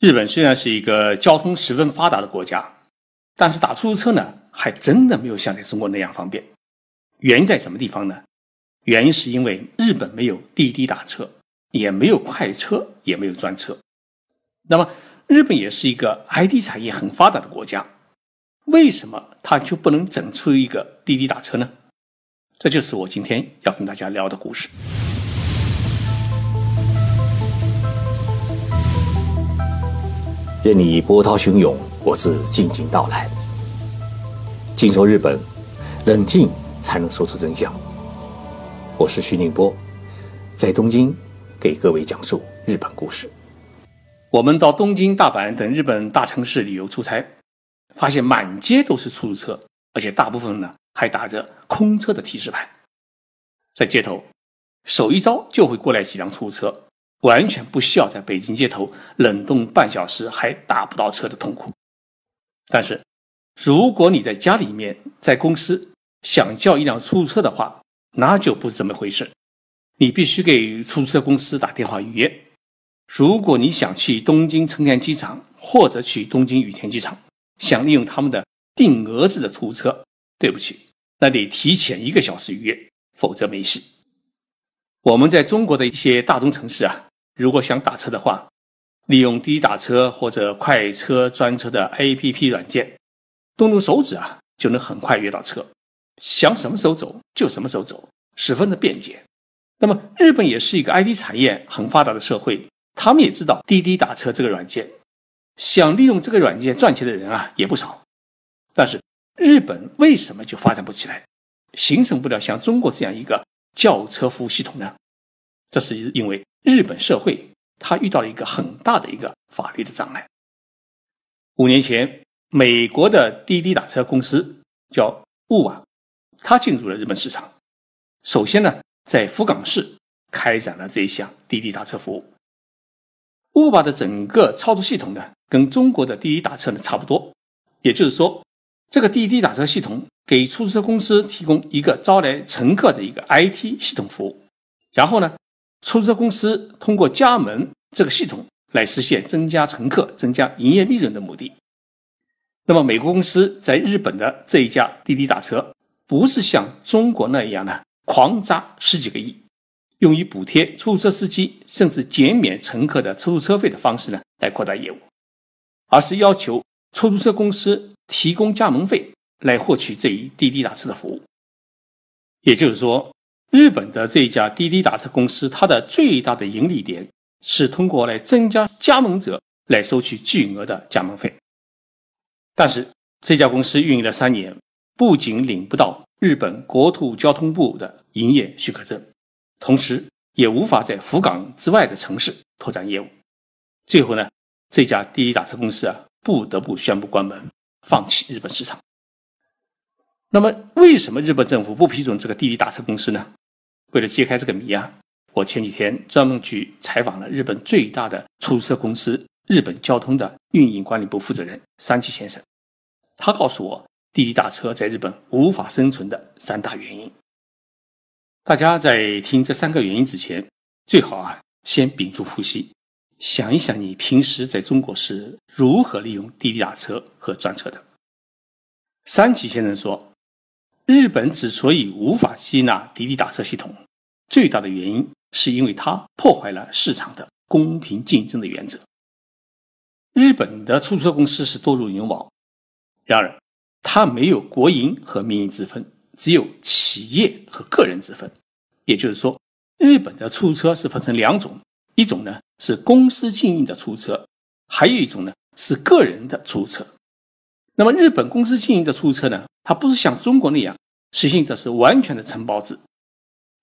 日本虽然是一个交通十分发达的国家，但是打出租车呢，还真的没有像在中国那样方便。原因在什么地方呢？原因是因为日本没有滴滴打车，也没有快车，也没有专车。那么，日本也是一个 IT 产业很发达的国家，为什么它就不能整出一个滴滴打车呢？这就是我今天要跟大家聊的故事。任你波涛汹涌，我自静静到来。静说日本，冷静才能说出真相。我是徐宁波，在东京给各位讲述日本故事。我们到东京、大阪等日本大城市旅游出差，发现满街都是出租车，而且大部分呢还打着空车的提示牌。在街头，手一招就会过来几辆出租车。完全不需要在北京街头冷冻半小时还打不到车的痛苦。但是，如果你在家里面、在公司想叫一辆出租车的话，那就不是这么回事。你必须给出租车公司打电话预约。如果你想去东京成田机场或者去东京羽田机场，想利用他们的定额制的出租车，对不起，那得提前一个小时预约，否则没戏。我们在中国的一些大中城市啊。如果想打车的话，利用滴滴打车或者快车专车的 APP 软件，动动手指啊，就能很快约到车，想什么时候走就什么时候走，十分的便捷。那么日本也是一个 IT 产业很发达的社会，他们也知道滴滴打车这个软件，想利用这个软件赚钱的人啊也不少。但是日本为什么就发展不起来，形成不了像中国这样一个轿车服务系统呢？这是因为。日本社会，它遇到了一个很大的一个法律的障碍。五年前，美国的滴滴打车公司叫 Uber，它进入了日本市场。首先呢，在福冈市开展了这一项滴滴打车服务。Uber 的整个操作系统呢，跟中国的滴滴打车呢差不多。也就是说，这个滴滴打车系统给出租车公司提供一个招来乘客的一个 IT 系统服务，然后呢。出租车公司通过加盟这个系统来实现增加乘客、增加营业利润的目的。那么，美国公司在日本的这一家滴滴打车，不是像中国那样呢，狂砸十几个亿，用于补贴出租车司机，甚至减免乘客的出租车费的方式呢来扩大业务，而是要求出租车公司提供加盟费来获取这一滴滴打车的服务。也就是说。日本的这家滴滴打车公司，它的最大的盈利点是通过来增加加盟者来收取巨额的加盟费。但是这家公司运营了三年，不仅领不到日本国土交通部的营业许可证，同时也无法在福冈之外的城市拓展业务。最后呢，这家滴滴打车公司啊，不得不宣布关门，放弃日本市场。那么，为什么日本政府不批准这个滴滴打车公司呢？为了揭开这个谜啊，我前几天专门去采访了日本最大的出租车公司日本交通的运营管理部负责人山崎先生。他告诉我，滴滴打车在日本无法生存的三大原因。大家在听这三个原因之前，最好啊先屏住呼吸，想一想你平时在中国是如何利用滴滴打车和专车的。山崎先生说。日本之所以无法接纳滴滴打车系统，最大的原因是因为它破坏了市场的公平竞争的原则。日本的出租车公司是多如牛毛，然而它没有国营和民营之分，只有企业和个人之分。也就是说，日本的出租车是分成两种：一种呢是公司经营的出租车，还有一种呢是个人的出租车。那么，日本公司经营的出租车呢？它不是像中国那样实行的是完全的承包制，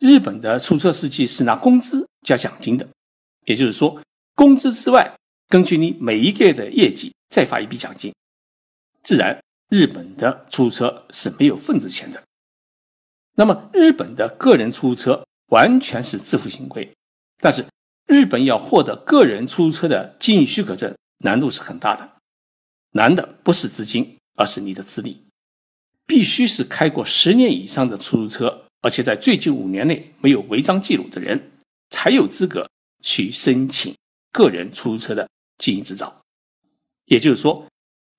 日本的出租车司机是拿工资加奖金的，也就是说，工资之外，根据你每一个月的业绩再发一笔奖金。自然，日本的出租车是没有份子钱的。那么，日本的个人出租车完全是自负盈亏，但是日本要获得个人出租车的经营许可证难度是很大的，难的不是资金，而是你的资历。必须是开过十年以上的出租车，而且在最近五年内没有违章记录的人，才有资格去申请个人出租车的经营执照。也就是说，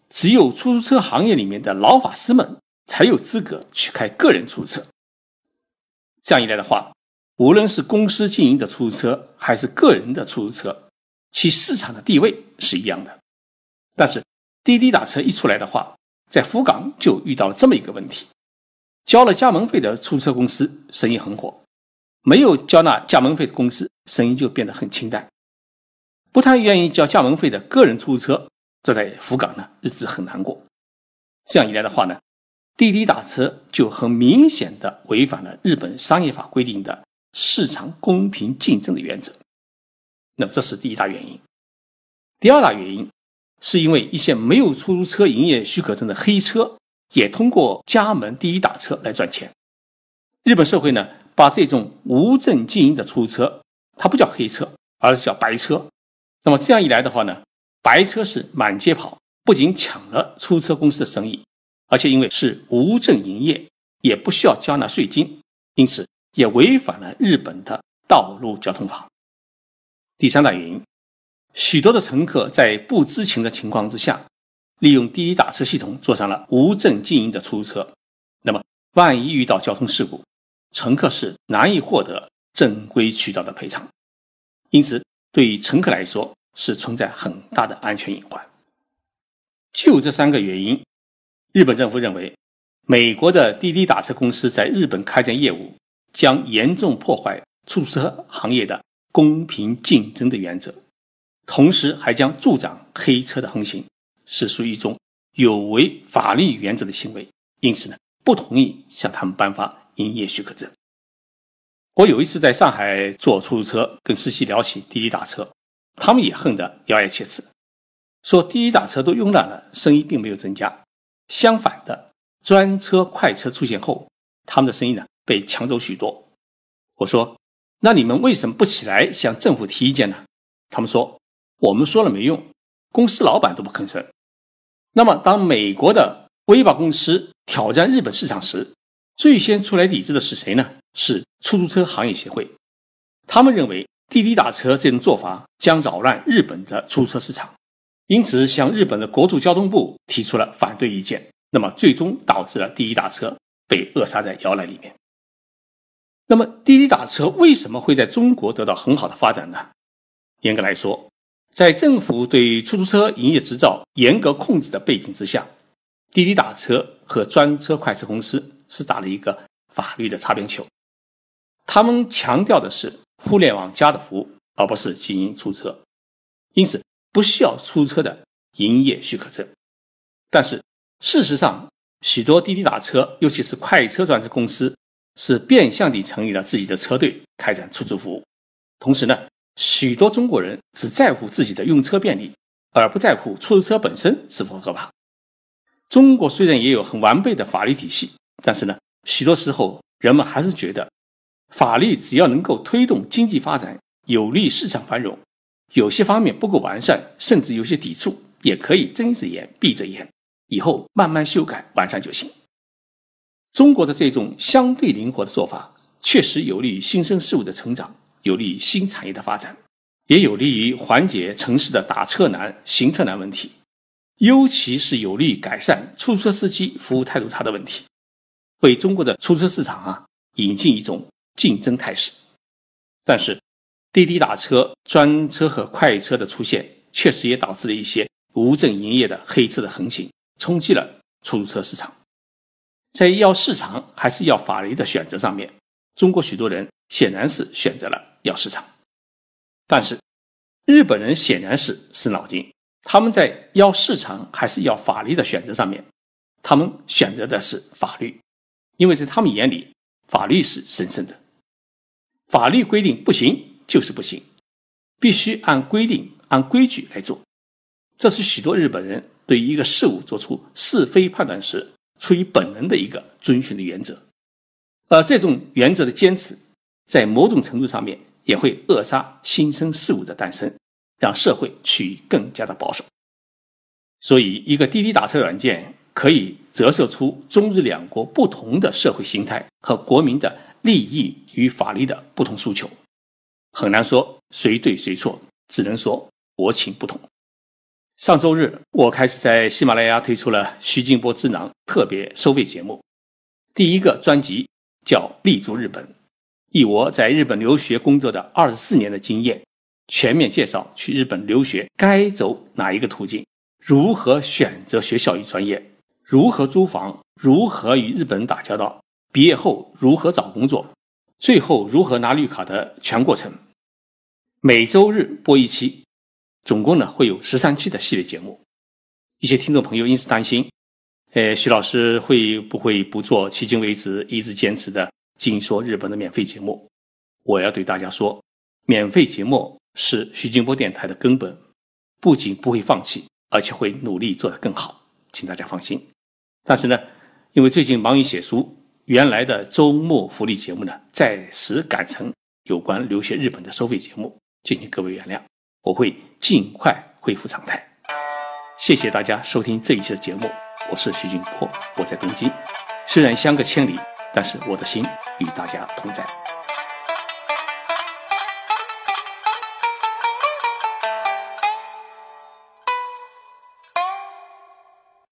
只有出租车行业里面的老法师们才有资格去开个人出租车。这样一来的话，无论是公司经营的出租车，还是个人的出租车，其市场的地位是一样的。但是滴滴打车一出来的话，在福冈就遇到了这么一个问题：交了加盟费的出租车公司生意很火，没有交纳加盟费的公司生意就变得很清淡。不太愿意交加盟费的个人出租车，这在福冈呢日子很难过。这样一来的话呢，滴滴打车就很明显的违反了日本商业法规定的市场公平竞争的原则。那么这是第一大原因。第二大原因。是因为一些没有出租车营业许可证的黑车，也通过加盟滴滴打车来赚钱。日本社会呢，把这种无证经营的出租车，它不叫黑车，而是叫白车。那么这样一来的话呢，白车是满街跑，不仅抢了出租车公司的生意，而且因为是无证营业，也不需要交纳税金，因此也违反了日本的道路交通法。第三大原因。许多的乘客在不知情的情况之下，利用滴滴打车系统坐上了无证经营的出租车。那么，万一遇到交通事故，乘客是难以获得正规渠道的赔偿。因此，对于乘客来说是存在很大的安全隐患。就这三个原因，日本政府认为，美国的滴滴打车公司在日本开展业务，将严重破坏出租车行业的公平竞争的原则。同时还将助长黑车的横行，是属于一种有违法律原则的行为，因此呢，不同意向他们颁发营业许可证。我有一次在上海坐出租车，跟司机聊起滴滴打车，他们也恨得咬牙切齿，说滴滴打车都慵懒了，生意并没有增加，相反的，专车快车出现后，他们的生意呢被抢走许多。我说，那你们为什么不起来向政府提意见呢？他们说。我们说了没用，公司老板都不吭声。那么，当美国的威巴公司挑战日本市场时，最先出来抵制的是谁呢？是出租车行业协会。他们认为滴滴打车这种做法将扰乱日本的出租车市场，因此向日本的国土交通部提出了反对意见。那么，最终导致了滴滴打车被扼杀在摇篮里面。那么，滴滴打车为什么会在中国得到很好的发展呢？严格来说，在政府对出租车营业执照严格控制的背景之下，滴滴打车和专车快车公司是打了一个法律的擦边球。他们强调的是互联网加的服务，而不是经营出租车，因此不需要出租车的营业许可证。但是事实上，许多滴滴打车，尤其是快车专车公司，是变相地成立了自己的车队，开展出租服务。同时呢。许多中国人只在乎自己的用车便利，而不在乎出租车本身是否合法。中国虽然也有很完备的法律体系，但是呢，许多时候人们还是觉得，法律只要能够推动经济发展，有利市场繁荣，有些方面不够完善，甚至有些抵触，也可以睁着眼闭着眼，以后慢慢修改完善就行。中国的这种相对灵活的做法，确实有利于新生事物的成长。有利于新产业的发展，也有利于缓解城市的打车难、行车难问题，尤其是有利于改善出租车司机服务态度差的问题，为中国的出租车市场啊引进一种竞争态势。但是，滴滴打车、专车和快车的出现，确实也导致了一些无证营业的黑车的横行，冲击了出租车市场。在要市场还是要法律的选择上面，中国许多人显然是选择了。要市场，但是日本人显然是死脑筋。他们在要市场还是要法律的选择上面，他们选择的是法律，因为在他们眼里，法律是神圣的。法律规定不行就是不行，必须按规定、按规矩来做。这是许多日本人对一个事物做出是非判断时出于本能的一个遵循的原则。而这种原则的坚持，在某种程度上面。也会扼杀新生事物的诞生，让社会趋于更加的保守。所以，一个滴滴打车软件可以折射出中日两国不同的社会形态和国民的利益与法律的不同诉求。很难说谁对谁错，只能说国情不同。上周日，我开始在喜马拉雅推出了徐静波智囊特别收费节目。第一个专辑叫《立足日本》，以我在日本留学工作的二十四年的经验，全面介绍去日本留学该走哪一个途径，如何选择学校与专业，如何租房，如何与日本人打交道，毕业后如何找工作，最后如何拿绿卡的全过程。每周日播一期。总共呢会有十三期的系列节目，一些听众朋友因此担心，呃，徐老师会不会不做迄今为止一直坚持的尽说日本的免费节目？我要对大家说，免费节目是徐静波电台的根本，不仅不会放弃，而且会努力做得更好，请大家放心。但是呢，因为最近忙于写书，原来的周末福利节目呢暂时改成有关留学日本的收费节目，敬请各位原谅。我会尽快恢复常态。谢谢大家收听这一期的节目，我是徐俊波，我在东京，虽然相隔千里，但是我的心与大家同在。